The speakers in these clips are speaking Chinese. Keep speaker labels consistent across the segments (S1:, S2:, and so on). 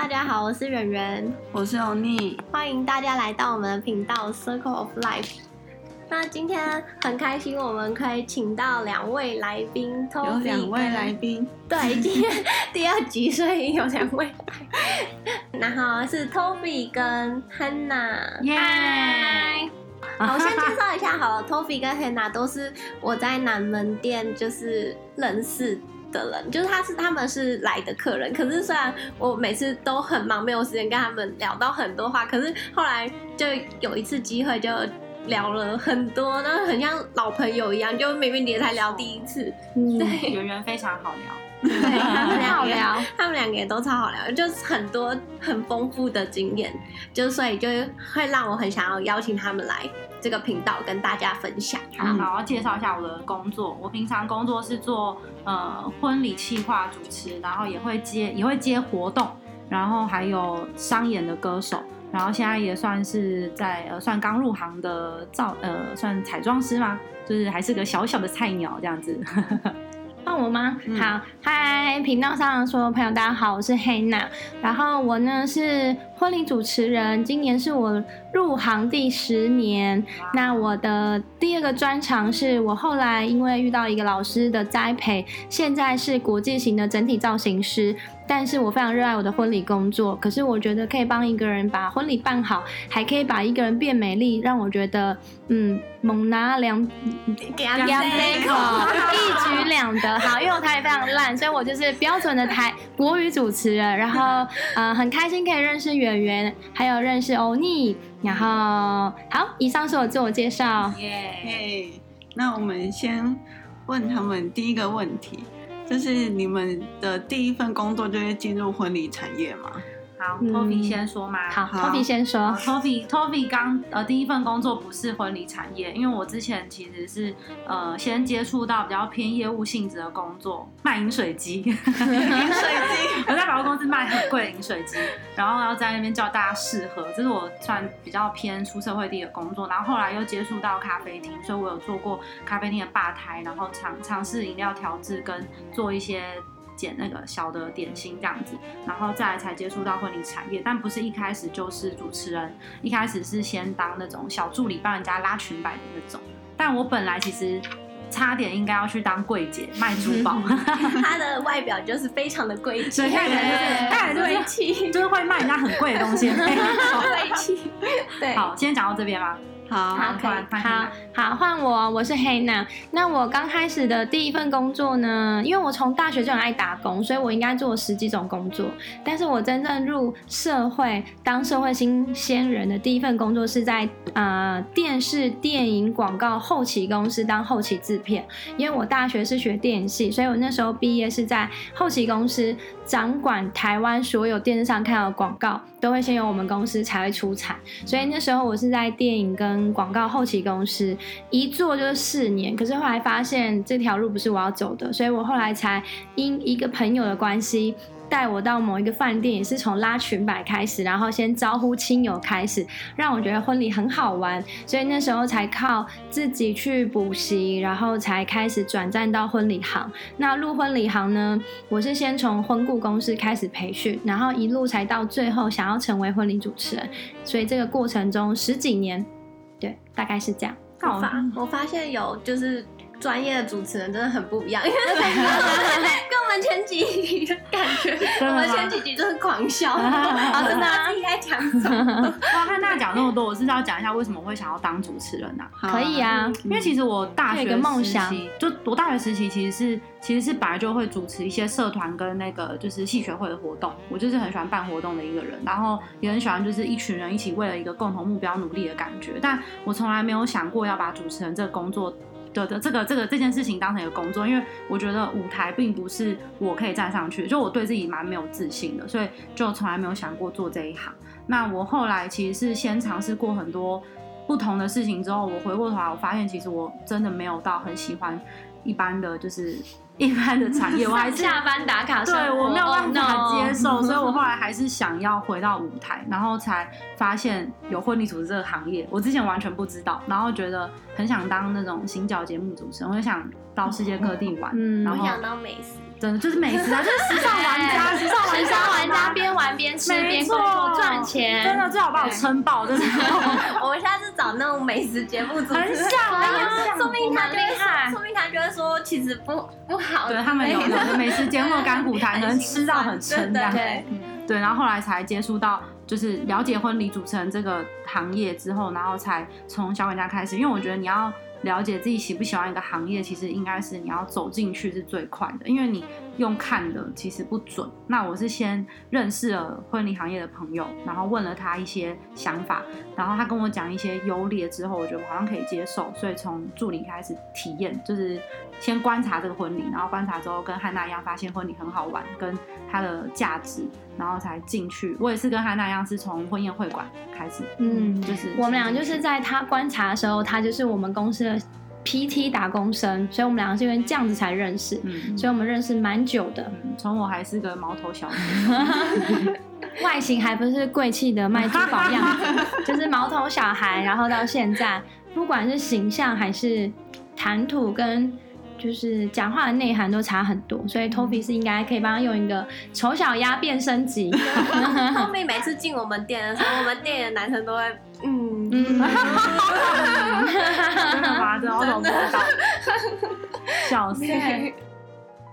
S1: 大家好，我是圆圆，
S2: 我是欧尼，
S1: 欢迎大家来到我们的频道 Circle of Life。那今天很开心，我们可以请到两位来宾，
S2: 有两位来宾，
S1: 对，今天第二集，所以有两位。然后是 Toby 跟 Hannah，
S2: 耶。
S1: Hi！好，我先介绍一下好了，Toby 跟 Hannah 都是我在南门店就是认识的人，就是他是他们是来的客人，可是虽然我每次都很忙，没有时间跟他们聊到很多话，可是后来就有一次机会就聊了很多，那很像老朋友一样，就明明也才聊第一次，
S3: 嗯、
S1: 对，
S3: 圆圆非常好聊。
S1: 对，他们
S3: 好聊，
S1: 他们两个也都超好聊，就是很多很丰富的经验，就所以就会让我很想要邀请他们来这个频道跟大家分享。
S3: 好，好，我介绍一下我的工作。我平常工作是做呃婚礼企划主持，然后也会接也会接活动，然后还有商演的歌手，然后现在也算是在呃算刚入行的造呃算彩妆师吗，就是还是个小小的菜鸟这样子。
S4: 换我吗？嗯、好，嗨，频道上的所有朋友，大家好，我是 Hannah，然后我呢是婚礼主持人，今年是我入行第十年。那我的第二个专长是我后来因为遇到一个老师的栽培，现在是国际型的整体造型师。但是我非常热爱我的婚礼工作，可是我觉得可以帮一个人把婚礼办好，还可以把一个人变美丽，让我觉得嗯，猛拿两两两口，一举两得。好，因为我台语非常烂，所以我就是标准的台国语主持人。然后呃，很开心可以认识圆圆，还有认识欧尼。然后好，以上是我自我介绍。
S2: 耶、yeah.，那我们先问他们第一个问题。就是你们的第一份工作就是进入婚礼产业吗？
S3: 好，Toby 先说嘛。
S4: 好，Toby 先说。
S3: Toby，Toby 刚呃第一份工作不是婚礼产业，因为我之前其实是呃先接触到比较偏业务性质的工作，卖饮水机。饮水机，我在百货公司卖很贵的饮水机，然后要在那边教大家试喝，这是我算比较偏出社会地的工作。然后后来又接触到咖啡厅，所以我有做过咖啡厅的吧台，然后尝尝试饮料调制跟做一些。捡那个小的点心这样子，然后再来才接触到婚礼产业，但不是一开始就是主持人，一开始是先当那种小助理，帮人家拉裙摆的那种。但我本来其实差点应该要去当柜姐卖珠宝，
S1: 他的外表就是非常的贵气，
S3: 对，看起来就是贵气，就是会卖人家很贵的东西，
S1: 贵气。对，
S3: 好，今天讲到这边吧？
S4: 好，好，好，好，换我，我是 Hannah。那我刚开始的第一份工作呢，因为我从大学就很爱打工，所以我应该做十几种工作。但是我真正入社会当社会新鲜人的第一份工作是在呃电视、电影、广告后期公司当后期制片。因为我大学是学电影系，所以我那时候毕业是在后期公司掌管台湾所有电视上看到的广告，都会先由我们公司才会出产。所以那时候我是在电影跟广告后期公司一做就是四年，可是后来发现这条路不是我要走的，所以我后来才因一个朋友的关系。带我到某一个饭店，也是从拉裙摆开始，然后先招呼亲友开始，让我觉得婚礼很好玩，所以那时候才靠自己去补习，然后才开始转战到婚礼行。那入婚礼行呢，我是先从婚顾公司开始培训，然后一路才到最后想要成为婚礼主持人，所以这个过程中十几年，对，大概是这样。
S1: 我发我发现有就是。专业的主持人真的很不一样，因为 跟我们前几集的感觉，我们前几集就是狂笑，真的应该讲什么？
S3: 哇，看大家讲那么多，我是要讲一下为什么会想要当主持人呢、啊？
S4: 可以啊，
S3: 因为其实我大学
S4: 梦想，
S3: 就读大学时期其实是其实是本来就会主持一些社团跟那个就是系学会的活动，我就是很喜欢办活动的一个人，然后也很喜欢就是一群人一起为了一个共同目标努力的感觉，但我从来没有想过要把主持人这个工作。对的，这个这个这件事情当成一个工作，因为我觉得舞台并不是我可以站上去，就我对自己蛮没有自信的，所以就从来没有想过做这一行。那我后来其实是先尝试过很多不同的事情之后，我回过头来，我发现其实我真的没有到很喜欢一般的就是。一般的产业，我还是
S4: 下班打卡，
S3: 对我没有办法接受，oh. 所以我后来还是想要回到舞台，然后才发现有婚礼主持这个行业，我之前完全不知道，然后觉得很想当那种行脚节目主持人，我就想到世界各地玩，
S1: 嗯，
S3: 然后
S1: 我想当美食，
S3: 真的就是美食啊，就是时尚玩家，时尚玩家，
S4: 时尚玩家边玩边吃边工作赚钱，
S3: 真的最好把我撑爆，真的。
S1: 我们下次找那种美食节目主持人，
S3: 很像啊，
S1: 说明他就会
S4: 厉害，
S1: 说明他就会说其实不不好。
S3: 对他们有的美食节目的甘苦谈，可能吃到很撑这样。
S1: 对
S3: 对，然后后来才接触到。就是了解婚礼主持人这个行业之后，然后才从小管家开始，因为我觉得你要。了解自己喜不喜欢一个行业，其实应该是你要走进去是最快的，因为你用看的其实不准。那我是先认识了婚礼行业的朋友，然后问了他一些想法，然后他跟我讲一些优劣之后，我觉得好像可以接受，所以从助理开始体验，就是先观察这个婚礼，然后观察之后跟汉娜一样，发现婚礼很好玩，跟它的价值，然后才进去。我也是跟汉娜一样，是从婚宴会馆开始，嗯，就是
S4: 我们俩就是在他观察的时候，他就是我们公司的。PT 打工生，所以我们两个是因为这样子才认识，嗯、所以我们认识蛮久的。
S3: 从、嗯、我还是个毛头小子，
S4: 外形还不是贵气的卖珠宝样子，就是毛头小孩，然后到现在，不管是形象还是谈吐跟就是讲话的内涵都差很多，所以 Toby 是应该可以帮他用一个丑小鸭变升级。
S1: 后面每次进我们店的时候，我们店里的男生都会嗯。嗯
S3: 真的吗？真的，我懂不懂？笑死！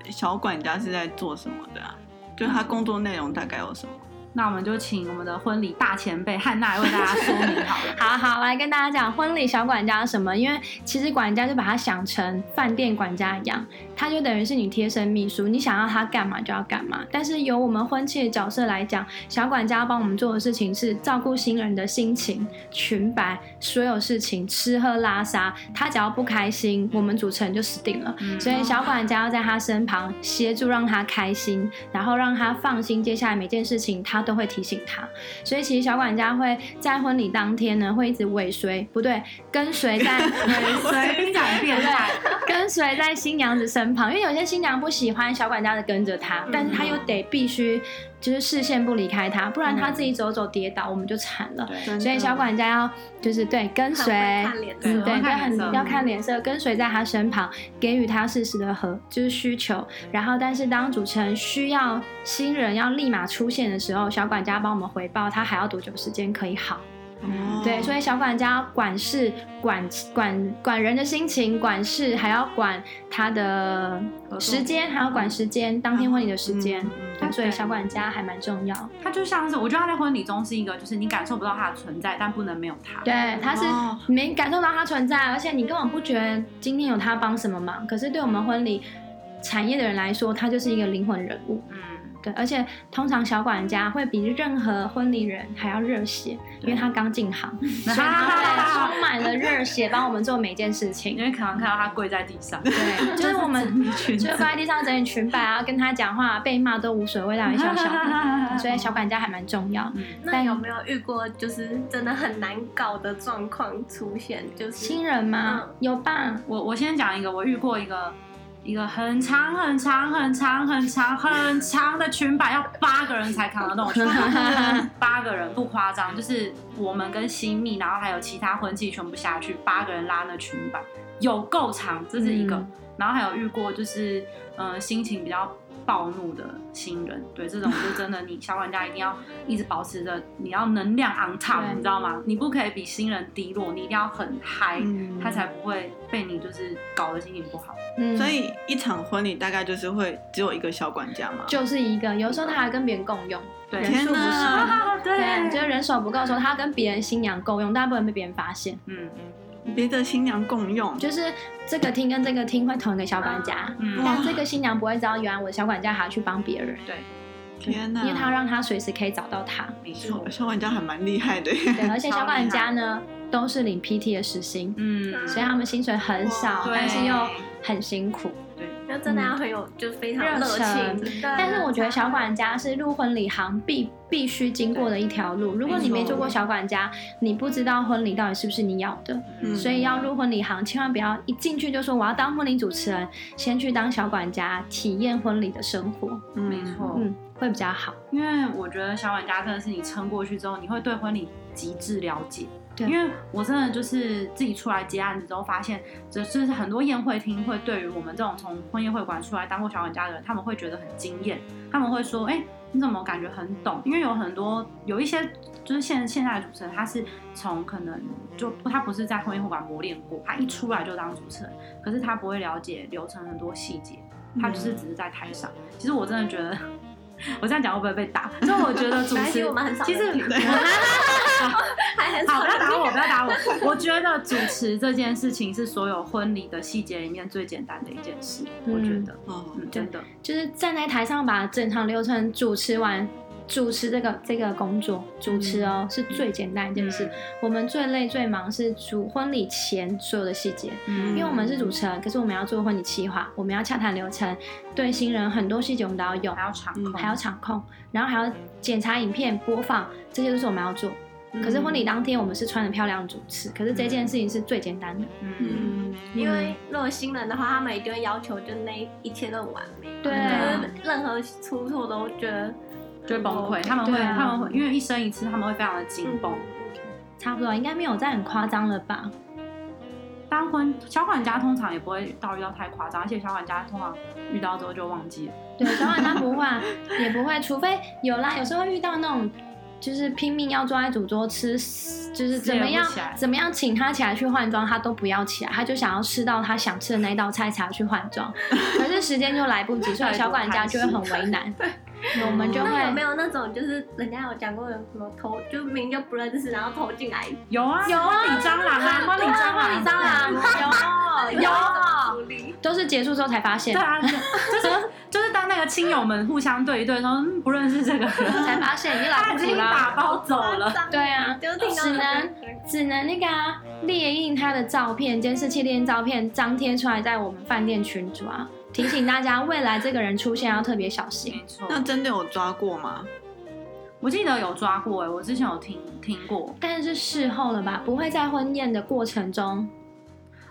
S2: 小管家是在做什么的啊？就他工作内容大概有什么？
S3: 那我们就请我们的婚礼大前辈汉娜为大家说明好了。
S4: 好好，来跟大家讲婚礼小管家什么？因为其实管家就把它想成饭店管家一样，他就等于是你贴身秘书，你想要他干嘛就要干嘛。但是由我们婚庆的角色来讲，小管家帮我们做的事情是照顾新人的心情、裙摆，所有事情，吃喝拉撒，他只要不开心，我们主持人就死定了。嗯、所以小管家要在他身旁协助，让他开心，然后让他放心，接下来每件事情他。都会提醒他，所以其实小管家会在婚礼当天呢，会一直尾随，不对，跟随在 尾随，讲变态，跟随在新娘子身旁，因为有些新娘不喜欢小管家的跟着她，但是他又得必须。就是视线不离开他，不然他自己走走跌倒，嗯、我们就惨了。所以小管家要就是对跟随，嗯，对，就很要看脸色，跟随在他身旁，给予他适时的和就是需求。然后，但是当主持人需要新人要立马出现的时候，小管家帮我们回报他还要多久时间可以好。嗯、对，所以小管家管事、管管管人的心情，管事还要管他的时间，还要管时间，当天婚礼的时间。嗯嗯、对，所以小管家还蛮重要。
S3: 他就像是，我觉得他在婚礼中是一个，就是你感受不到他的存在，但不能没有他。
S4: 对，他是没感受到他存在，而且你根本不觉得今天有他帮什么忙。可是对我们婚礼产业的人来说，他就是一个灵魂人物。嗯。对，而且通常小管家会比任何婚礼人还要热血，因为他刚进行，所以他 充满了热血，帮我们做每件事情。
S3: 因为可能看到他跪在地上，
S4: 对，就是我们就是跪在地上整理裙摆啊，跟他讲话，被骂都无所谓，大小小的。所以小管家还蛮重要。
S1: 那有没有遇过就是真的很难搞的状况出现？就是
S4: 新人吗？有吧。
S3: 我我先讲一个，我遇过一个。一个很长很长很长很长很长的裙摆，要八个人才扛得动。八个人不夸张，就是我们跟新密，然后还有其他婚庆全部下去，八个人拉那裙摆，有够长，这是一个。嗯、然后还有遇过，就是嗯、呃，心情比较。暴怒的新人，对，这种就真的，你小管家一定要一直保持着，你要能量 on top，你知道吗？你不可以比新人低落，你一定要很嗨，嗯、他才不会被你就是搞得心情不好。
S2: 嗯，所以一场婚礼大概就是会只有一个小管家嘛，
S4: 就是一个，有时候他还跟别人共用，
S3: 对，
S4: 人数不是，
S3: 对，
S4: 对，就是人手不够的时候，他跟别人新娘共用，但不能被别人发现。嗯。
S2: 别的新娘共用，
S4: 就是这个厅跟这个厅会同一个小管家，嗯、但这个新娘不会知道，原来我的小管家还要去帮别人。
S3: 对，
S2: 天哪！
S4: 因为他让他随时可以找到他。
S3: 没错，
S2: 小管家还蛮厉害的。
S4: 对，而且小管家呢都是领 PT 的时薪，嗯，所以他们薪水很少，但是又很辛苦。
S1: 就真的要很有，嗯、就非常热情。
S4: 但是我觉得小管家是入婚礼行必必须经过的一条路。如果你没做过小管家，你不知道婚礼到底是不是你要的。嗯、所以要入婚礼行，千万不要一进去就说我要当婚礼主持人，先去当小管家，体验婚礼的生活。
S3: 嗯、没错，
S4: 嗯，会比较好。
S3: 因为我觉得小管家真的是你撑过去之后，你会对婚礼极致了解。对因为我真的就是自己出来接案子之后，发现就是很多宴会厅会对于我们这种从婚宴会馆出来当过小管家的人，他们会觉得很惊艳。他们会说：“哎、欸，你怎么感觉很懂？因为有很多有一些就是现现在的主持人，他是从可能就他不是在婚宴会馆磨练过，他一出来就当主持人，可是他不会了解流程很多细节，他就是只是在台上。嗯、其实我真的觉得。我这样讲会不会被打？就我觉得主持，
S1: 我们很少
S3: 其实
S1: 还很少。
S3: 好，不要打我，不要打我。我觉得主持这件事情是所有婚礼的细节里面最简单的一件事。嗯、我觉得，嗯，真的，
S4: 就是站在台上把整场流程主持完。主持这个这个工作，主持哦、喔、是最简单一件事。嗯、我们最累最忙是主婚礼前所有的细节，嗯，因为我们是主持人，可是我们要做婚礼企划，我们要洽谈流程，对新人很多细节我们都要用，
S3: 还要场控，
S4: 还要场控，然后还要检查影片播放，这些都是我们要做。嗯、可是婚礼当天我们是穿的漂亮主持，可是这件事情是最简单的，嗯，
S1: 嗯，因为如果新人的话，他们一定会要求就那一切都很完美，
S4: 对、啊，
S1: 就是任何出错都觉得。
S3: 就会崩溃，他们会，啊、他们会，因为一生一次，他们会非常的紧绷。
S4: 差不多，应该没有再很夸张了吧？
S3: 当婚小管家通常也不会到遇到太夸张，而且小管家通常遇到之后就忘记了。
S4: 对，小管家不会，也不会，除非有啦，有时候会遇到那种就是拼命要坐在主桌吃，就是怎么样怎么样请他起来去换装，他都不要起来，他就想要吃到他想吃的那一道菜才要去换装，可是时间就来不及，所以小管家就会很为难。我们就会
S1: 那有没有那种，就是人家有讲过有什么偷，就明明就不认识，然后偷进来？
S3: 有啊，
S4: 有啊，
S3: 婚礼蟑螂啊，婚礼蟑螂，
S4: 婚礼蟑螂，有有，都是结束之后才发现。
S3: 对啊，就是就是当那个亲友们互相对一对，说不认识这个人，
S4: 才发现已经来不及了，
S3: 打包走了。
S4: 对啊，只能只能那个列印他的照片，监视器列印照片，张贴出来在我们饭店群组啊。提醒大家，未来这个人出现要特别小心。
S3: 没错，
S2: 那真的有抓过吗？
S3: 我记得有抓过，哎，我之前有听听过，
S4: 但是事后了吧？不会在婚宴的过程中。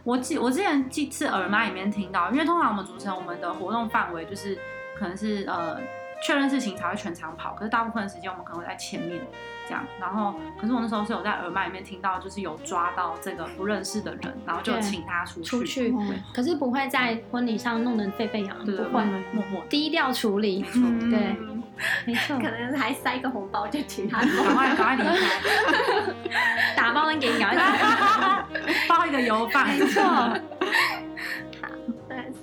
S3: 我记我之前几次耳麦里面听到，因为通常我们组成我们的活动范围就是可能是呃确认事情才会全场跑，可是大部分的时间我们可能会在前面。这样，然后，可是我那时候是有在耳麦里面听到，就是有抓到这个不认识的人，然后就请他出去。
S4: 出去，可是不会在婚礼上弄得沸沸扬扬，不会，
S3: 默默
S4: 低调处理。对，没错。可能还塞个红包就请他，
S3: 赶快赶快离开，
S4: 打包给你，赶快
S3: 包一个油饭。
S4: 没错。好，
S1: 但是，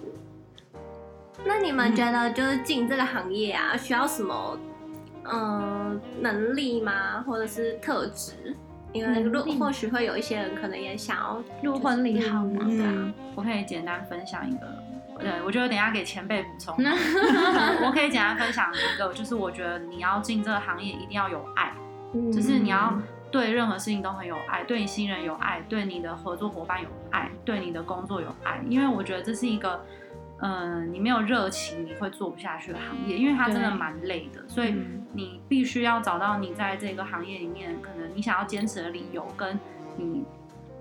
S1: 那你们觉得就是进这个行业啊，需要什么？嗯，能力吗？或者是特质？因为或许会有一些人可能也想要
S4: 入婚礼行嘛。对啊，
S3: 我可以简单分享一个，对，我觉得等一下给前辈补充。我可以简单分享一个，就是我觉得你要进这个行业一定要有爱，就是你要对任何事情都很有爱，对你新人有爱，对你的合作伙伴有爱，对你的工作有爱，因为我觉得这是一个。嗯，你没有热情，你会做不下去的行业，因为它真的蛮累的，所以你必须要找到你在这个行业里面，可能你想要坚持的理由，跟你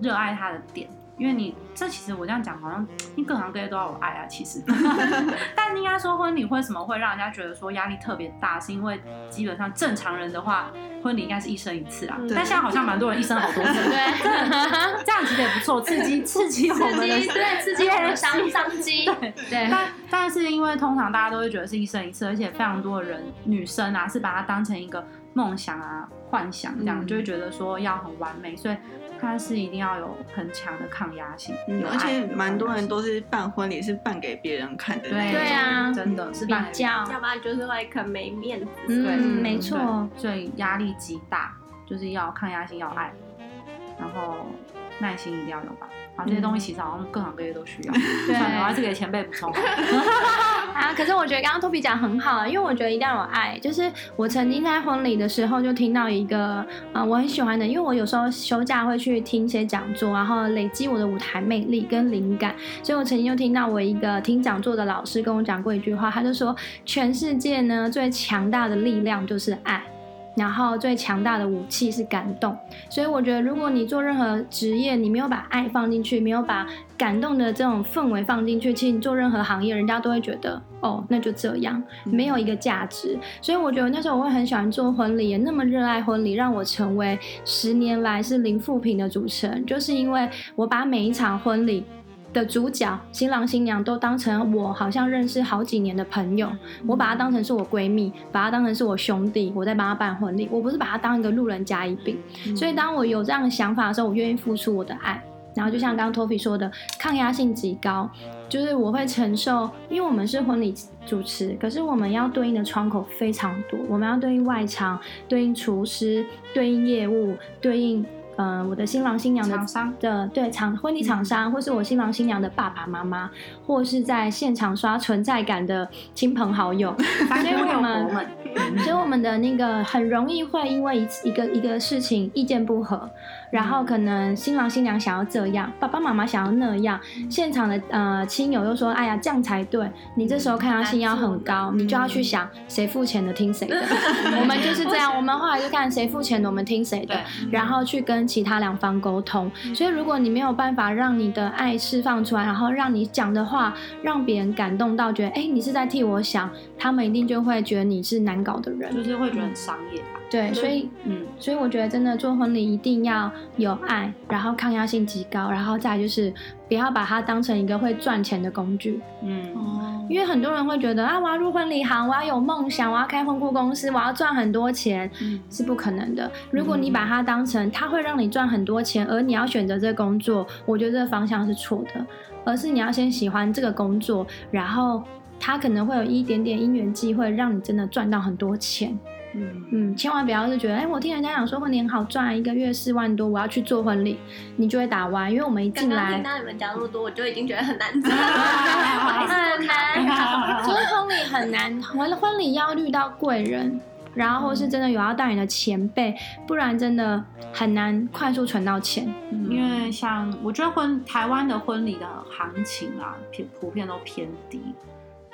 S3: 热爱它的点。因为你这其实我这样讲好像，你各行各业都要有爱啊，其实。但应该说婚礼为什么会让人家觉得说压力特别大，是因为基本上正常人的话，婚礼应该是一生一次啊。对但现在好像蛮多人一生好多次。对，这样其实也不错，刺激刺激我们的，
S4: 对，刺激我们商商机。对对。
S3: 但但是因为通常大家都会觉得是一生一次，而且非常多的人女生啊是把它当成一个梦想啊幻想这样，嗯、就会觉得说要很完美，所以。它是一定要有很强的抗压性，
S2: 嗯，而且蛮多人都是办婚礼是办给别人看的，
S3: 对对啊，真的是办
S4: 比较，
S1: 要不然就是会很没面子，
S4: 嗯，对没错，
S3: 所以压力极大，就是要抗压性要爱，然后耐心一定要有吧。好，这些东西其实好像各行各业都需要。对，我还是给前辈补充。
S4: 啊，可是我觉得刚刚 Toby 讲很好，因为我觉得一定要有爱。就是我曾经在婚礼的时候就听到一个啊、呃，我很喜欢的，因为我有时候休假会去听一些讲座，然后累积我的舞台魅力跟灵感。所以我曾经就听到我一个听讲座的老师跟我讲过一句话，他就说：全世界呢最强大的力量就是爱。然后最强大的武器是感动，所以我觉得，如果你做任何职业，你没有把爱放进去，没有把感动的这种氛围放进去，其实你做任何行业，人家都会觉得，哦，那就这样，没有一个价值。所以我觉得那时候我会很喜欢做婚礼，也那么热爱婚礼，让我成为十年来是零负评的主持人，就是因为我把每一场婚礼的主角新郎新娘都当成我好像认识好几年的朋友，我把他当成是我闺蜜，把他当成是我兄弟，我在帮他办婚礼，我不是把他当一个路人甲乙丙。所以当我有这样的想法的时候，我愿意付出我的爱。然后就像刚刚 Tofi 说的，抗压性极高，就是我会承受，因为我们是婚礼主持，可是我们要对应的窗口非常多，我们要对应外场，对应厨师，对应业务，对应。呃，我的新郎新娘的
S3: 商
S4: 的对场婚礼厂商，或是我新郎新娘的爸爸妈妈，或是在现场刷存在感的亲朋好友，所以我们，所以我们的那个很容易会因为一一个一个事情意见不合，然后可能新郎新娘想要这样，爸爸妈妈想要那样，现场的呃亲友又说，哎呀这样才对，你这时候看他心要很高，你就要去想谁付钱的听谁的，我们就是这样，我们后来就看谁付钱的，我们听谁的，然后去跟。其他两方沟通，所以如果你没有办法让你的爱释放出来，然后让你讲的话让别人感动到，觉得哎、欸，你是在替我想，他们一定就会觉得你是难搞的人，
S3: 就是会觉得很商业吧。
S4: 对，所以嗯，所以我觉得真的做婚礼一定要有爱，然后抗压性极高，然后再就是不要把它当成一个会赚钱的工具。嗯。因为很多人会觉得啊，我要入婚礼行，我要有梦想，我要开婚顾公司，我要赚很多钱，嗯，是不可能的。如果你把它当成它会让你赚很多钱，而你要选择这个工作，我觉得这个方向是错的。而是你要先喜欢这个工作，然后它可能会有一点点因缘际会，让你真的赚到很多钱。嗯嗯，千万不要是觉得，哎、欸，我听人家讲说婚礼很好赚，一个月四万多，我要去做婚礼，你就会打歪。因为我们一进来，刚刚听
S1: 到你们讲那么多，我就已经觉得很难做，很
S4: 难，就是婚礼很难，完了婚礼要遇到贵人，然后或是真的有要带你的前辈，不然真的很难快速存到钱。
S3: 嗯、因为像我觉得婚台湾的婚礼的行情啊，偏普遍都偏低。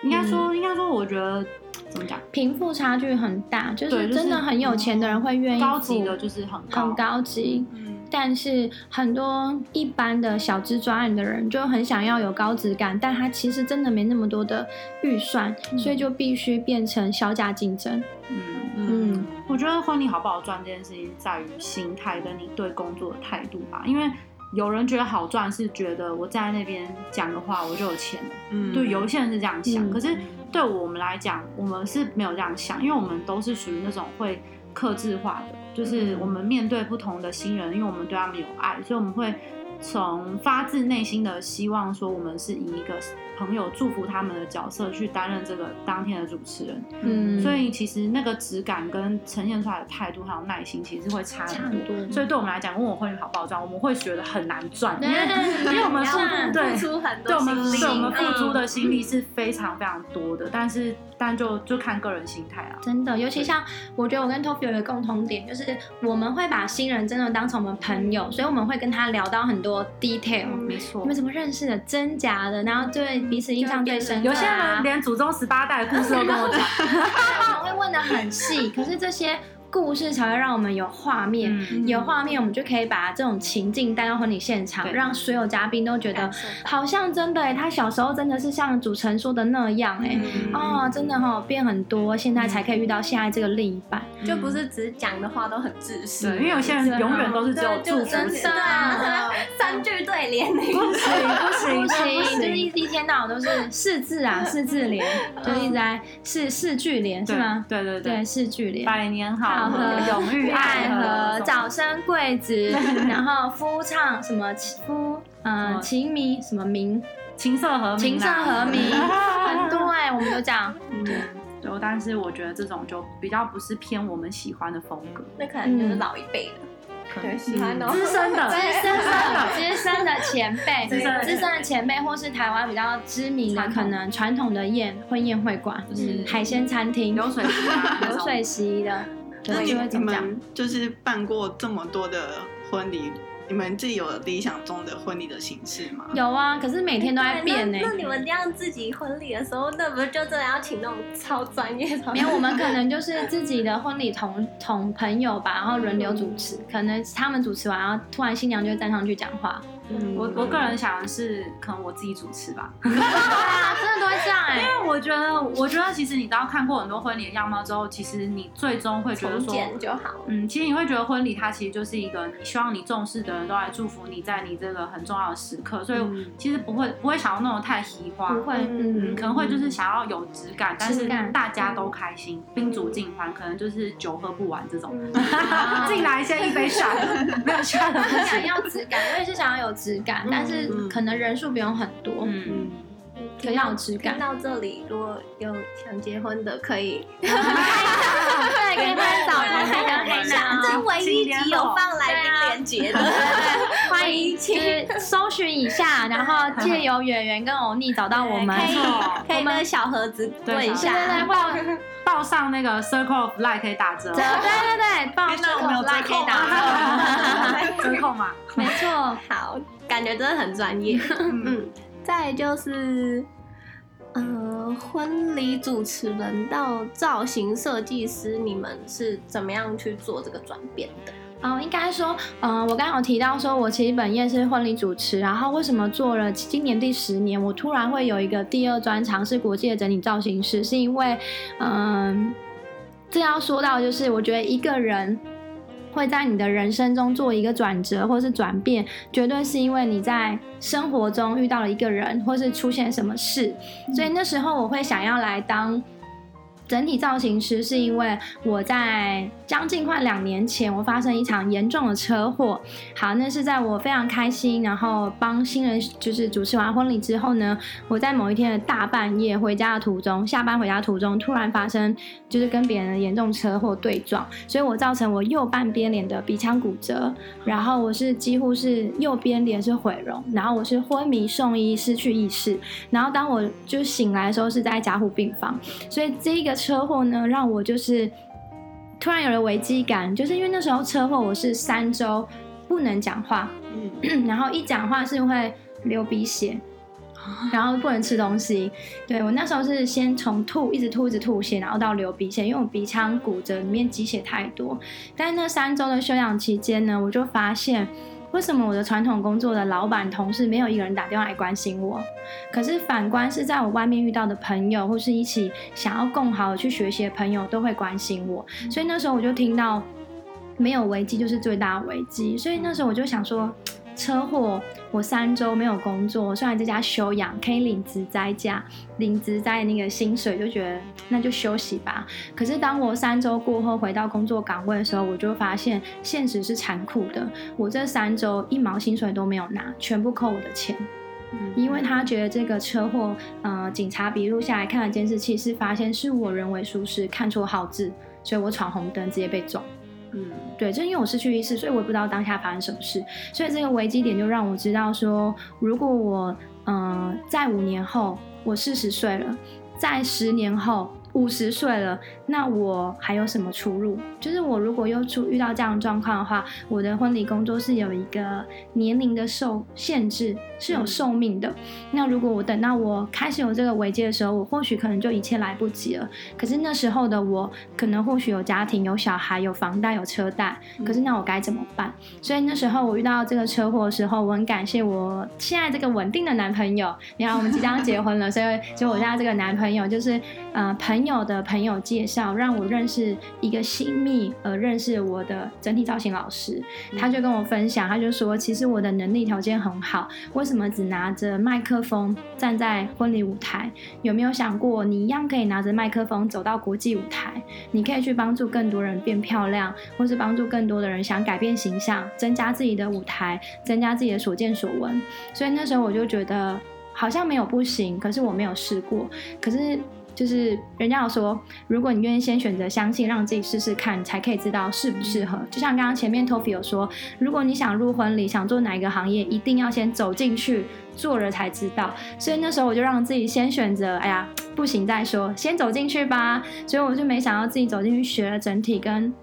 S3: 应该说，应该说，我觉得怎么讲，
S4: 贫富差距很大，就是真的很有钱的人会愿意，
S3: 高级的就是很高
S4: 很高级，嗯，但是很多一般的小资专案的人就很想要有高质感，但他其实真的没那么多的预算，嗯，所以就必须变成小价竞争。
S3: 嗯嗯，我觉得婚礼好不好赚这件事情在于心态跟你对工作的态度吧，因为。有人觉得好赚，是觉得我站在那边讲的话我就有钱了。嗯，对，有一些人是这样想。嗯、可是对我们来讲，我们是没有这样想，因为我们都是属于那种会克制化的，就是我们面对不同的新人，因为我们对他们有爱，所以我们会。从发自内心的希望说，我们是以一个朋友祝福他们的角色去担任这个当天的主持人，嗯，所以其实那个质感跟呈现出来的态度还有耐心，其实会差很多。所以对我们来讲，问我婚礼好不好赚，我们会觉得很难赚，因为因为我们付对
S1: 付出很多，
S3: 对我们对我们付出的心力是非常非常多的，但是。但就就看个人心态啊，
S4: 真的，尤其像我觉得我跟 Tofi 有一个共同点，就是我们会把新人真的当成我们朋友，所以我们会跟他聊到很多 detail，嗯、没错，你们怎么认识的，真假的，然后对彼此印象最深，
S3: 有些人连祖宗十八代的故事都跟我讲，
S4: 我 们会问的很细，可是这些。故事才会让我们有画面，嗯、有画面，我们就可以把这种情境带到婚礼现场，让所有嘉宾都觉得好像真的哎，他小时候真的是像主持人说的那样哎，哦，真的哈、哦、变很多，现在才可以遇到现在这个另一半，
S1: 就不是只讲的话都很自私，
S3: 因为有些人永远都是只有祝福，
S1: 真的。啊，三句对联，不行
S4: 不行不行，就是一一天到晚都是 四字啊四字联，就一直在四四句联是吗？
S3: 对对对，
S4: 四句联，
S3: 百年好。合永浴
S4: 爱河，早生贵子，然后夫唱什么夫，嗯，情迷什么名，
S3: 琴瑟和鸣，
S4: 琴瑟和鸣，很多哎，我们都讲，
S3: 嗯，对，但是我觉得这种就比较不是偏我们喜欢的风格，
S1: 那可能就是老一辈的，喜欢的
S4: 资深的，资深的，资深的前辈，资深的前辈，或是台湾比较知名的，可能传统的宴婚宴会馆，就是海鲜餐厅，
S3: 流水
S4: 流水席的。
S2: 那你们你们就是办过这么多的婚礼，你们自己有理想中的婚礼的形式吗？
S4: 有啊，可是每天都在变呢、欸。
S1: 那你们这样自己婚礼的时候，那不就真的要请那种超专业的？
S4: 没有，我们可能就是 自己的婚礼同同朋友吧，然后轮流主持，可能他们主持完，然后突然新娘就站上去讲话。
S3: 嗯，我我个人想的是，可能我自己主持吧。
S4: 对 啊，真的都会这样哎。
S3: 因为我觉得，我觉得其实你当看过很多婚礼的样貌之后，其实你最终会觉得说，
S1: 就好。
S3: 嗯，其实你会觉得婚礼它其实就是一个你希望你重视的人都来祝福你在你这个很重要的时刻，所以其实不会不会想要弄得太虚华，
S4: 不会，
S3: 嗯，可能会就是想要有质感，但是大家都开心，宾主尽欢，可能就是酒喝不完这种，进来先一杯下，没有下的不
S4: 想要质感，我也是想要有质感，但是。可能人数不用很多，嗯，可要有质感。
S1: 到这里，如果有想结婚的，可以，
S4: 对，可以找他海跟黑娜。
S1: 这唯一一集有放来宾连接的，
S4: 欢迎。去搜寻一下，然后借由圆圆跟欧尼找到我们，
S1: 可以那个小盒子对一下，
S3: 报报上那个 Circle of Life 可以打折，
S4: 对对对，报 Circle of Life 可以打
S3: 折，折扣嘛，
S4: 没错，
S1: 好。感觉真的很专业。嗯，再就是，呃，婚礼主持人到造型设计师，你们是怎么样去做这个转变的？
S4: 哦，应该说，嗯、呃，我刚刚有提到说，我其实本业是婚礼主持，然后为什么做了今年第十年，我突然会有一个第二专长是国际的整理造型师，是因为，嗯、呃，这要说到就是，我觉得一个人。会在你的人生中做一个转折或是转变，绝对是因为你在生活中遇到了一个人，或是出现什么事，所以那时候我会想要来当。整体造型师是因为我在将近快两年前，我发生一场严重的车祸。好，那是在我非常开心，然后帮新人就是主持完婚礼之后呢，我在某一天的大半夜回家的途中，下班回家途中突然发生就是跟别人严重车祸对撞，所以我造成我右半边脸的鼻腔骨折，然后我是几乎是右边脸是毁容，然后我是昏迷送医失去意识，然后当我就醒来的时候是在甲护病房，所以这一个。车祸呢，让我就是突然有了危机感，就是因为那时候车祸，我是三周不能讲话，嗯，然后一讲话是会流鼻血，然后不能吃东西。对，我那时候是先从吐，一直吐，一直吐血，然后到流鼻血，因为我鼻腔骨折里面积血太多。但是那三周的休养期间呢，我就发现。为什么我的传统工作的老板同事没有一个人打电话来关心我？可是反观是在我外面遇到的朋友，或是一起想要更好的去学习的朋友，都会关心我。所以那时候我就听到，没有危机就是最大的危机。所以那时候我就想说。车祸，我三周没有工作，虽然在家休养，可以领职灾假，领职灾那个薪水，就觉得那就休息吧。可是当我三周过后回到工作岗位的时候，我就发现现实是残酷的。我这三周一毛薪水都没有拿，全部扣我的钱。嗯，因为他觉得这个车祸，呃，警察笔录下来看了监视器，是发现是我人为疏失看错号志，所以我闯红灯直接被撞。嗯，对，就因为我失去意识，所以我也不知道当下发生什么事，所以这个危机点就让我知道说，如果我，嗯、呃，在五年后我四十岁了，在十年后。五十岁了，那我还有什么出路？就是我如果又出遇到这样的状况的话，我的婚礼工作是有一个年龄的受限制，是有寿命的。那如果我等到我开始有这个危机的时候，我或许可能就一切来不及了。可是那时候的我，可能或许有家庭、有小孩、有房贷、有车贷。可是那我该怎么办？所以那时候我遇到这个车祸的时候，我很感谢我现在这个稳定的男朋友。你看，我们即将结婚了，所以就我现在这个男朋友就是，呃，朋友。朋友的朋友介绍让我认识一个新秘，而认识我的整体造型老师。他就跟我分享，他就说，其实我的能力条件很好，为什么只拿着麦克风站在婚礼舞台？有没有想过，你一样可以拿着麦克风走到国际舞台？你可以去帮助更多人变漂亮，或是帮助更多的人想改变形象，增加自己的舞台，增加自己的所见所闻。所以那时候我就觉得好像没有不行，可是我没有试过，可是。就是人家有说，如果你愿意先选择相信，让自己试试看，才可以知道适不适合。就像刚刚前面 Tofi 有说，如果你想入婚礼，想做哪一个行业，一定要先走进去做了才知道。所以那时候我就让自己先选择，哎呀，不行再说，先走进去吧。所以我就没想到自己走进去学了整体跟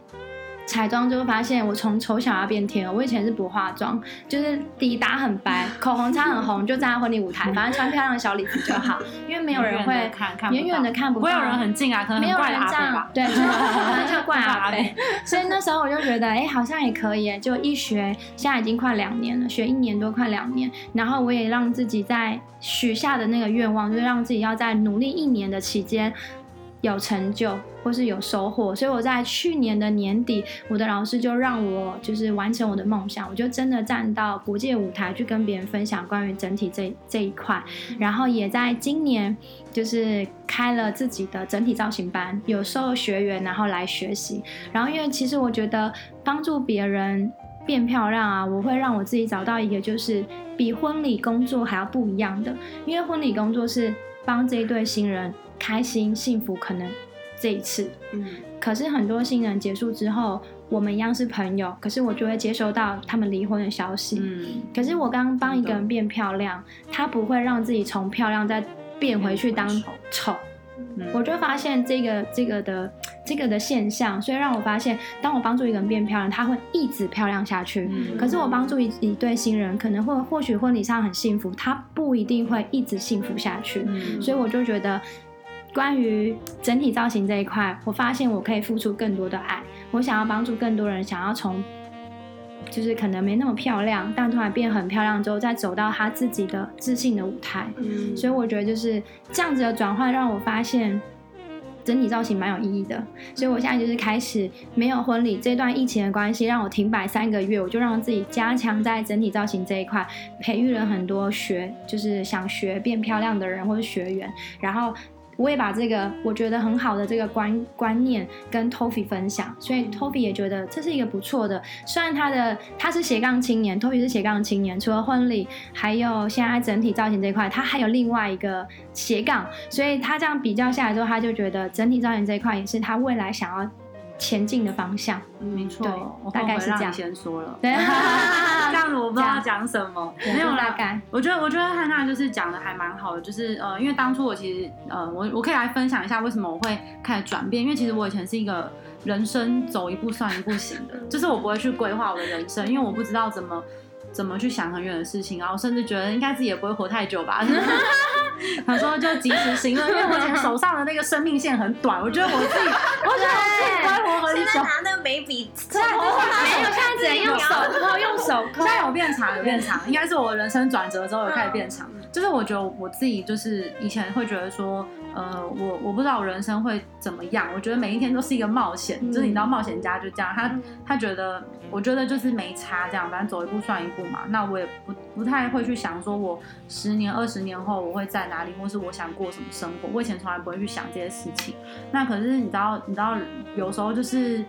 S4: 彩妆就会发现，我从丑小鸭变天鹅。我以前是不化妆，就是底打很白，口红擦很红，就站在婚礼舞台，反正穿漂亮的小礼服就好，因为没有人会
S3: 看，
S4: 远远的看不到，
S3: 不会有人很近啊，可能
S4: 没有人这样，对，可能就怪 阿北。所以那时候我就觉得，哎、欸，好像也可以，就一学，现在已经快两年了，学一年多，快两年，然后我也让自己在许下的那个愿望，就是让自己要在努力一年的期间。有成就或是有收获，所以我在去年的年底，我的老师就让我就是完成我的梦想，我就真的站到国际舞台去跟别人分享关于整体这这一块，然后也在今年就是开了自己的整体造型班，有收学员然后来学习，然后因为其实我觉得帮助别人变漂亮啊，我会让我自己找到一个就是比婚礼工作还要不一样的，因为婚礼工作是帮这一对新人。开心幸福可能这一次，嗯，可是很多新人结束之后，我们一样是朋友，可是我就会接收到他们离婚的消息，嗯，可是我刚刚帮一个人变漂亮，他不会让自己从漂亮再变回去当丑，嗯，我就发现这个这个的这个的现象，所以让我发现，当我帮助一个人变漂亮，他会一直漂亮下去，嗯，可是我帮助一一对新人，可能会或许婚礼上很幸福，他不一定会一直幸福下去，嗯，所以我就觉得。关于整体造型这一块，我发现我可以付出更多的爱。我想要帮助更多人，想要从就是可能没那么漂亮，但突然变很漂亮之后，再走到他自己的自信的舞台。嗯，所以我觉得就是这样子的转换，让我发现整体造型蛮有意义的。所以我现在就是开始没有婚礼这段疫情的关系，让我停摆三个月，我就让自己加强在整体造型这一块，培育了很多学就是想学变漂亮的人或者学员，然后。我也把这个我觉得很好的这个观观念跟 Tofi 分享，所以 Tofi 也觉得这是一个不错的。虽然他的他是斜杠青年，Tofi 是斜杠青年，除了婚礼，还有现在整体造型这一块，他还有另外一个斜杠，所以他这样比较下来之后，他就觉得整体造型这一块也是他未来想要前进的方向，
S3: 嗯、没错，我
S4: 大概是这样。
S3: 先说了，这样子我不知道讲什么，没有啦。我觉得，我觉得汉娜就是讲的还蛮好的，就是呃，因为当初我其实呃，我我可以来分享一下为什么我会开始转变，因为其实我以前是一个人生走一步算一步型的，就是我不会去规划我的人生，因为我不知道怎么怎么去想很远的事情，然后甚至觉得应该自己也不会活太久吧。他说就及时行乐，因为我以前手上的那个生命线很短，我觉得我自己，我觉得我自己不会活很久。现在拿
S1: 那个眉笔，
S4: 现在没有，现在只能用手抠，用手抠。
S3: 现在有变长，有变长，应该是我人生转折之后有开始变长。就是我觉得我自己就是以前会觉得说，呃，我我不知道我人生会怎么样，我觉得每一天都是一个冒险，就是你知道冒险家就这样，他他觉得，我觉得就是没差这样，反正走一步算一步嘛。那我也不不太会去想说我十年二十年后我会在哪里，或是我想过什么生活，我以前从来不会去想这些事情。那可是你知道，你知道有时候就是。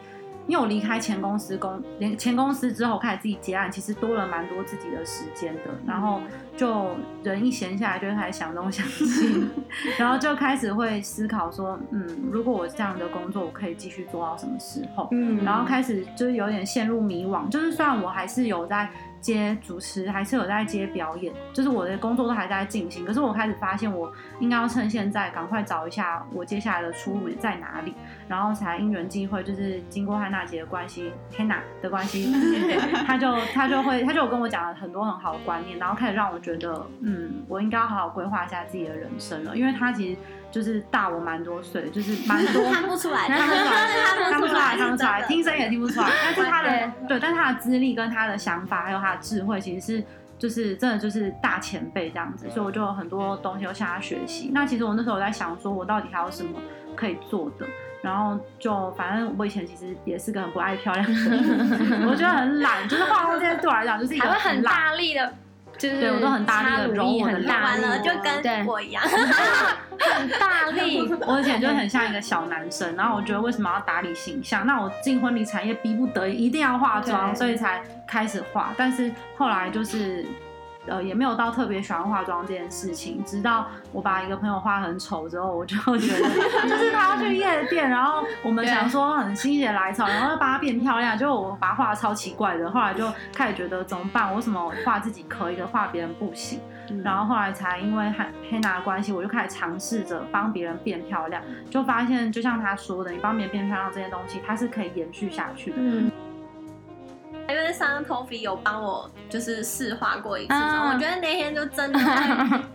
S3: 因为我离开前公司公连前公司之后，开始自己接案，其实多了蛮多自己的时间的。然后就人一闲下来，就开始想东想西，然后就开始会思考说，嗯，如果我这样的工作，我可以继续做到什么时候？嗯，然后开始就是有点陷入迷惘。就是虽然我还是有在。接主持还是有在接表演，就是我的工作都还在进行。可是我开始发现，我应该要趁现在赶快找一下我接下来的出路在哪里，然后才因缘际会，就是经过汉娜姐的关系，Hannah 的关系，他就他就会他就有跟我讲了很多很好的观念，然后开始让我觉得，嗯，我应该要好好规划一下自己的人生了，因为他其实。就是大我蛮多岁，就是 蛮多
S1: 看不出来，
S3: 看不出来，看不出来，看不出来，听声也听不出来。但是他的对，但是他的资历跟他的想法还有他的智慧，其实是就是真的就是大前辈这样子，所以我就有很多东西都向他学习。那其实我那时候我在想，说我到底还有什么可以做的，然后就反正我以前其实也是个很不爱漂亮的人，我觉得很懒，就是化妆这些对我来讲就是一个很，
S4: 很大力的。就是
S3: 对我都很大力的揉我的
S1: 脸，完了就跟我一样，
S4: 很大力。
S3: 我以前就很像一个小男生，然后我觉得为什么要打理形象？那我进婚礼产业逼不得已一定要化妆，所以才开始化。但是后来就是。呃，也没有到特别喜欢化妆这件事情，直到我把一个朋友画很丑之后，我就觉得，就是他要去夜店，然后我们想说很心血来潮，然后要把她变漂亮，就我把她画的超奇怪的，后来就开始觉得怎么办？我为什么画自己可以的，画别人不行？嗯、然后后来才因为黑黑娜的关系，我就开始尝试着帮别人变漂亮，就发现就像他说的，你帮别人变漂亮这些东西，它是可以延续下去的。嗯
S1: 因为上次 Tofi 有帮我就是试画过一次，啊、我觉得那天就真的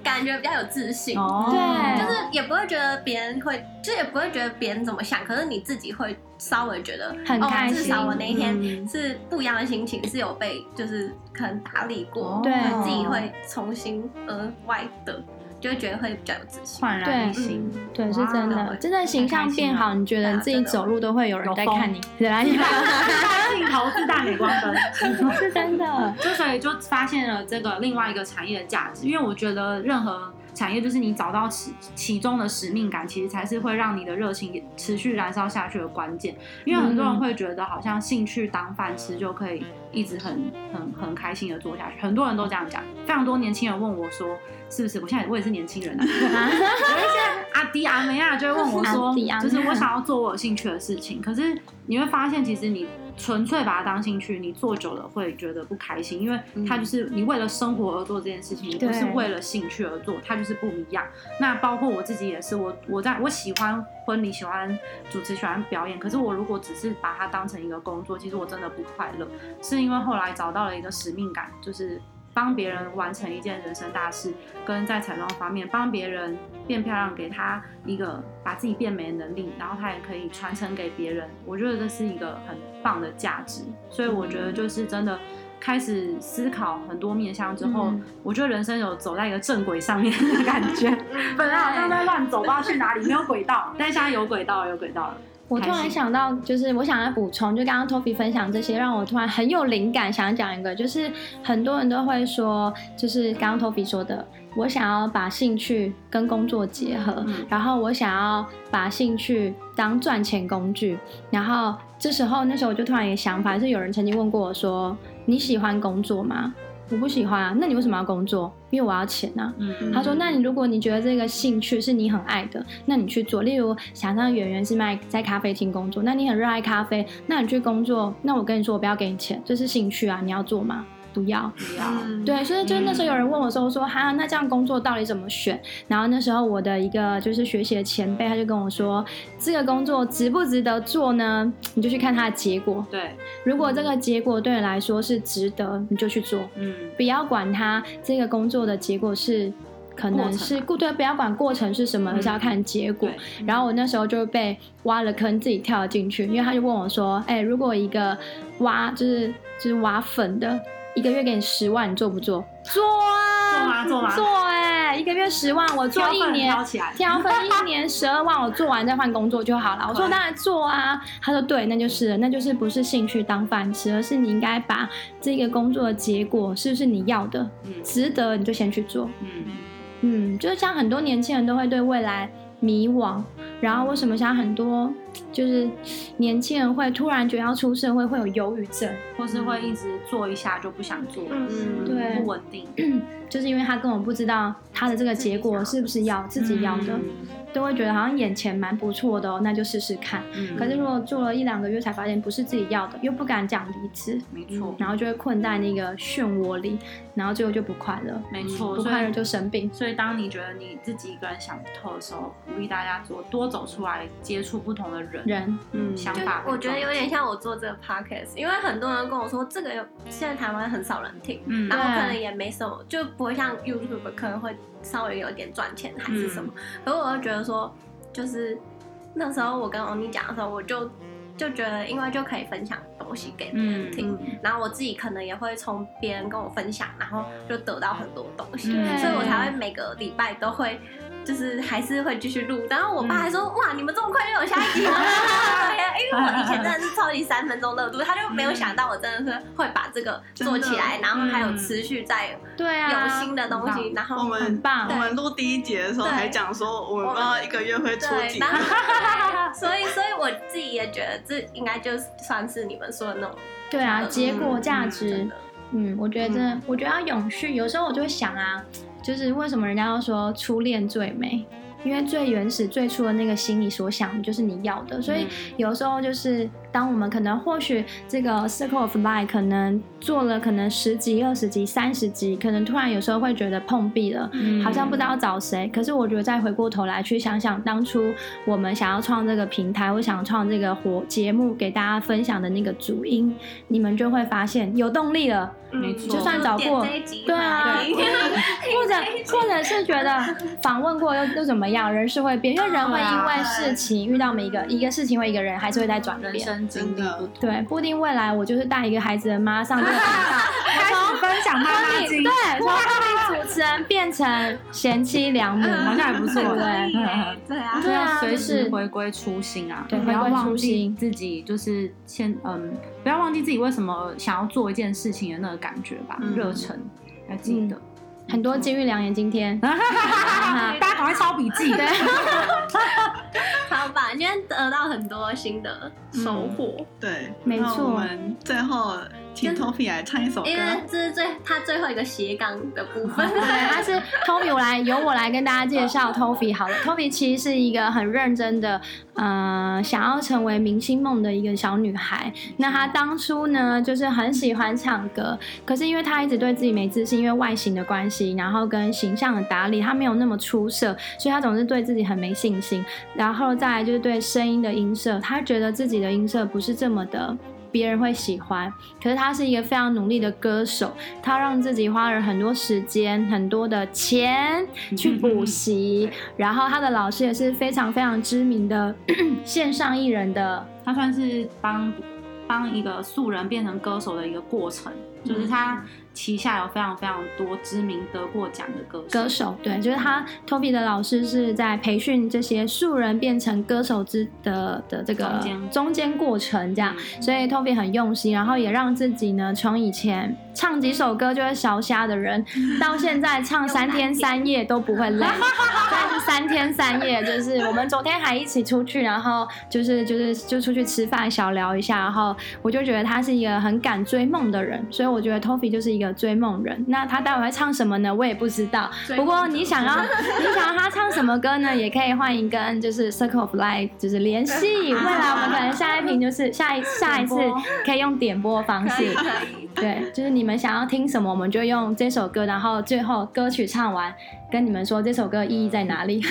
S1: 感觉比较有自信，对，就是也不会觉得别人会，就也不会觉得别人怎么想，可是你自己会稍微觉得
S4: 很开心。
S1: 哦、至少我那一天是不一样的心情，嗯、是有被就是可能打理过，
S4: 对，
S1: 自己会重新额外的。就会觉得会比较有自信，
S3: 焕然一新。
S4: 对，是真的，真的形象变好，你觉得你自己走路都会有人在看你，对啊，
S3: 镜头自带美光灯，
S4: 是真的。
S3: 就所以就发现了这个另外一个产业的价值，因为我觉得任何。产业就是你找到其其中的使命感，其实才是会让你的热情持续燃烧下去的关键。因为很多人会觉得，好像兴趣当饭吃就可以一直很很很开心的做下去。很多人都这样讲，非常多年轻人问我说，是不是？我现在我也是年轻人啊，有一些阿迪阿梅亚，就会问我说，就是我想要做我有兴趣的事情，可是你会发现，其实你。纯粹把它当兴趣，你做久了会觉得不开心，因为它就是你为了生活而做这件事情，你不是为了兴趣而做，它就是不一样。那包括我自己也是，我我在我喜欢婚礼，喜欢主持，喜欢表演，可是我如果只是把它当成一个工作，其实我真的不快乐。是因为后来找到了一个使命感，就是。帮别人完成一件人生大事，跟在彩妆方面帮别人变漂亮，给他一个把自己变美的能力，然后他也可以传承给别人。我觉得这是一个很棒的价值，所以我觉得就是真的开始思考很多面向之后，嗯、我觉得人生有走在一个正轨上面的感觉。本来好像在乱走，不知道去哪里，没有轨道，但现在有轨道，有轨道了。
S4: 我突然想到，就是我想要补充，就刚刚 Tofi 分享这些，让我突然很有灵感，想讲一个，就是很多人都会说，就是刚刚 Tofi 说的，我想要把兴趣跟工作结合，嗯、然后我想要把兴趣当赚钱工具，然后这时候那时候我就突然有想法，是有人曾经问过我说，你喜欢工作吗？我不喜欢啊，那你为什么要工作？因为我要钱啊。嗯，他说，那你如果你觉得这个兴趣是你很爱的，那你去做。例如，想象圆圆是卖在咖啡厅工作，那你很热爱咖啡，那你去工作。那我跟你说，我不要给你钱，这是兴趣啊，你要做吗？不要，不要，对，所以就是那时候有人问我说，说哈，那这样工作到底怎么选？然后那时候我的一个就是学习的前辈，他就跟我说，这个工作值不值得做呢？你就去看它的结果。
S3: 对，
S4: 如果这个结果对你来说是值得，你就去做。嗯，不要管它这个工作的结果是可能是过对，不要管过程是什么，而是要看结果。然后我那时候就被挖了坑，自己跳了进去，因为他就问我说，哎，如果一个挖就是就是挖粉的。一个月给你十万，你做不做？做啊，
S3: 做吗？
S4: 做哎、欸，一个月十万，我做一年，挑分一年十二万，我做完再换工作就好了。我说当然做啊，他说对，那就是，那就是不是兴趣当饭吃，而是你应该把这个工作的结果是不是你要的，嗯、值得你就先去做。嗯嗯，就是像很多年轻人都会对未来迷惘，然后为什么像很多。就是年轻人会突然觉得要出社会会有忧郁症，
S3: 或是会一直做一下就不想做，
S4: 嗯，对，
S3: 不稳定，
S4: 就是因为他根本不知道他的这个结果是不是要自己要的。都会觉得好像眼前蛮不错的哦，那就试试看。嗯，可是如果做了一两个月才发现不是自己要的，又不敢讲离职，
S3: 没错，
S4: 然后就会困在那个漩涡里，然后最后就不快乐。
S3: 没错，
S4: 不快乐就生病。
S3: 所以当你觉得你自己一个人想不透的时候，鼓励大家做多走出来，接触不同的人，
S4: 人，
S3: 嗯，想法。
S1: 我觉得有点像我做这个 podcast，因为很多人跟我说这个有现在台湾很少人听，嗯，然后可能也没什么，就不会像 YouTube 可能会稍微有点赚钱还是什么，可是我又觉得说。就是那时候我跟欧尼讲的时候，我就就觉得，因为就可以分享东西给别人听，嗯、然后我自己可能也会从别人跟我分享，然后就得到很多东西，嗯、所以我才会每个礼拜都会。就是还是会继续录，然后我爸还说：“嗯、哇，你们这么快就有下一集了！” 因为我以前真的是超级三分钟热度，他就没有想到我真的是会把这个做起来，然后还有持续在对啊有新的东西。然后
S2: 我们棒，我们录第一节的时候还讲说我们不知道一个月会出几集，
S1: 所以所以我自己也觉得这应该就算是你们说的那种
S4: 对啊结果价值。嗯，我觉得真的，我觉得要永续。有时候我就会想啊。就是为什么人家要说初恋最美？因为最原始、最初的那个心里所想的就是你要的，所以有时候就是当我们可能或许这个 Circle of Life 可能做了可能十集、二十集、三十集，可能突然有时候会觉得碰壁了，好像不知道找谁。可是我觉得再回过头来去想想当初我们想要创这个平台，我想创这个活节目给大家分享的那个主因，你们就会发现有动力了。
S3: 没错，
S4: 就算找过，对啊，或者或者是觉得 访问过又又怎么样？人是会变，因为人会因为事情遇到每一个一个事情或一个人，还是会在转变。
S3: 人生经历，
S4: 对，不一定未来我就是带一个孩子的妈上这个频道，
S3: 开始分享妈
S4: 妈经，对，从主持人变成贤妻良母，
S3: 好像还不错，对
S1: 对啊，
S3: 对啊，随时回归初心啊，对，不要忘记自己，就是先嗯，不要忘记自己为什么想要做一件事情的那个。感觉吧，热忱，要记得
S4: 很多金玉良言。今天 大
S3: 家赶快抄笔记。
S1: 好吧，今天得到很多新的收获。
S2: 对，
S4: 没错。
S2: 我们最后请 tofy 来唱一首歌，
S1: 因为这是最他最后一个斜杠的部分。
S4: 对，他是 tofy 我来由我来跟大家介绍 tofy 好了。tofy 其实是一个很认真的。呃，想要成为明星梦的一个小女孩。那她当初呢，就是很喜欢唱歌，可是因为她一直对自己没自信，因为外形的关系，然后跟形象的打理，她没有那么出色，所以她总是对自己很没信心。然后再来就是对声音的音色，她觉得自己的音色不是这么的。别人会喜欢，可是他是一个非常努力的歌手，他让自己花了很多时间、很多的钱去补习，然后他的老师也是非常非常知名的 线上艺人的，
S3: 他算是帮帮一个素人变成歌手的一个过程，就是他。旗下有非常非常多知名得过奖的歌手，
S4: 歌手对，就是他 Toby 的老师是在培训这些素人变成歌手之的的这个中间过程这样，所以 Toby 很用心，然后也让自己呢从以前唱几首歌就会小瞎的人，到现在唱三天三夜都不会累，但是三天三夜就是我们昨天还一起出去，然后就是就是就出去吃饭小聊一下，然后我就觉得他是一个很敢追梦的人，所以我觉得 Toby 就是一个。追梦人，那他待会会唱什么呢？我也不知道。不过你想要 你想要他唱什么歌呢？也可以欢迎跟就是 Circle of Life 就是联系。未来我们可能下一瓶就是下一下一次可以用点播方式。对，就是你们想要听什么，我们就用这首歌，然后最后歌曲唱完，跟你们说这首歌意义在哪里。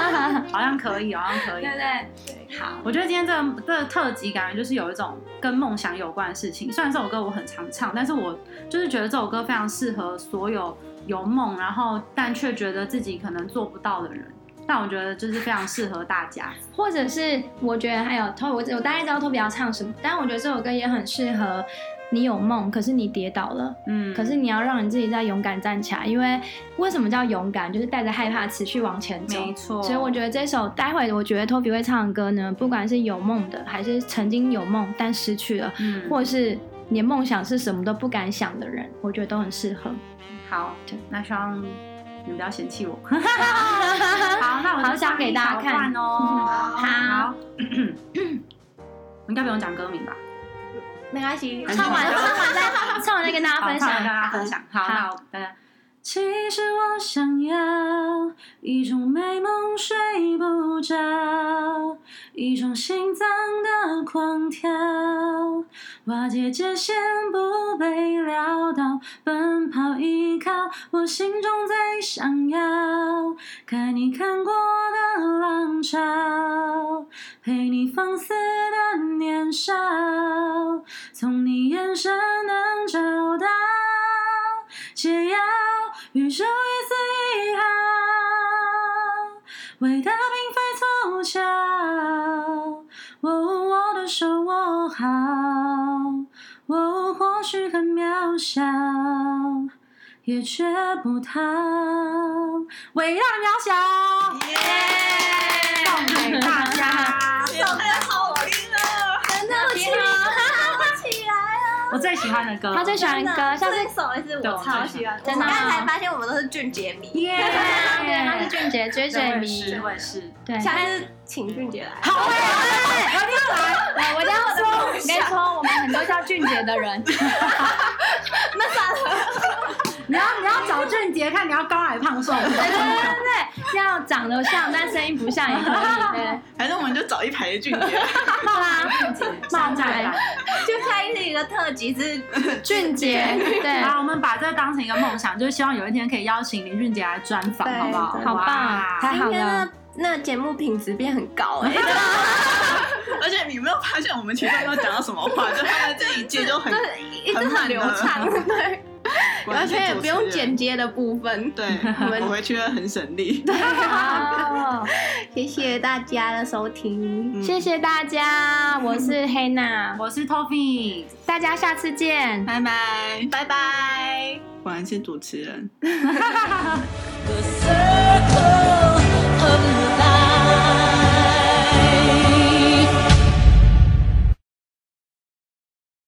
S3: 好像可以，好像可以。
S4: 对对对，好。
S3: 我觉得今天这个这个特辑感觉就是有一种跟梦想有关的事情。虽然这首歌我很常唱，但是我就是觉得这首歌非常适合所有有梦，然后但却觉得自己可能做不到的人。但我觉得就是非常适合大家，
S4: 或者是我觉得还有 Tofi，我我大概知道 Tofi 要唱什么，但我觉得这首歌也很适合。你有梦，可是你跌倒了，嗯，可是你要让你自己再勇敢站起来，因为为什么叫勇敢？就是带着害怕持续往前走，
S3: 没错。
S4: 所以我觉得这首待会我觉得 Tofi 会唱的歌呢，不管是有梦的，还是曾经有梦但失去了，嗯，或是连梦想是什么都不敢想的人，我觉得都很适合。
S3: 好，那希望你们不要嫌弃我。好，那我
S4: 好想给大家看
S3: 哦。好，应该不用讲歌名吧？
S1: 没关系，
S4: 唱完唱完再唱完再跟大家分享，
S3: 跟大家分享。好，好那我大家。其实我想要一种美梦睡不着，一种心脏的狂跳，瓦解界限不被撂倒，奔跑依靠我心中最想要，看你看过的浪潮，陪你放肆的年少，从你眼神能找到解药。宇宙一丝一毫，伟大并非凑巧。哦，我的手握好，哦，或许很渺小，也绝不逃。伟大渺小，耶！送给大家，我最喜欢的歌，
S4: 他最喜欢的歌，像
S1: 这首也是我超喜欢。真的，刚才发现我们都是俊杰迷，
S4: 耶！对，他是俊杰追追迷，
S3: 我也是。
S4: 对，
S1: 下次请俊杰来。
S4: 好，对对对，我一定要来。来，我一定要说，我跟你说，我们很多叫俊杰的人。
S1: 那算了。
S3: 你要你要找俊杰，看你要高矮胖瘦。
S4: 对对对对。要长得像但声音不像也可以，对。
S2: 还是我们就找一排的俊杰，
S4: 好啦，
S3: 冒牌，
S1: 就开一个特辑是
S4: 俊杰，对。
S3: 好，我们把这当成一个梦想，就是希望有一天可以邀请林俊杰来专访，好不好？
S4: 好棒，太好了。
S1: 那节目品质变很高哎，
S2: 而且你没有发现我们前面没有讲到什么话，就他们这一节就很
S1: 一直很流畅，对，而且也不用剪接的部分，
S2: 对，我回去会很省力。
S1: 好，谢谢大家的收听，
S4: 谢谢大家，我是黑娜，
S3: 我是 Toffee，
S4: 大家下次见，
S2: 拜拜，
S1: 拜拜，
S2: 果然是主持人。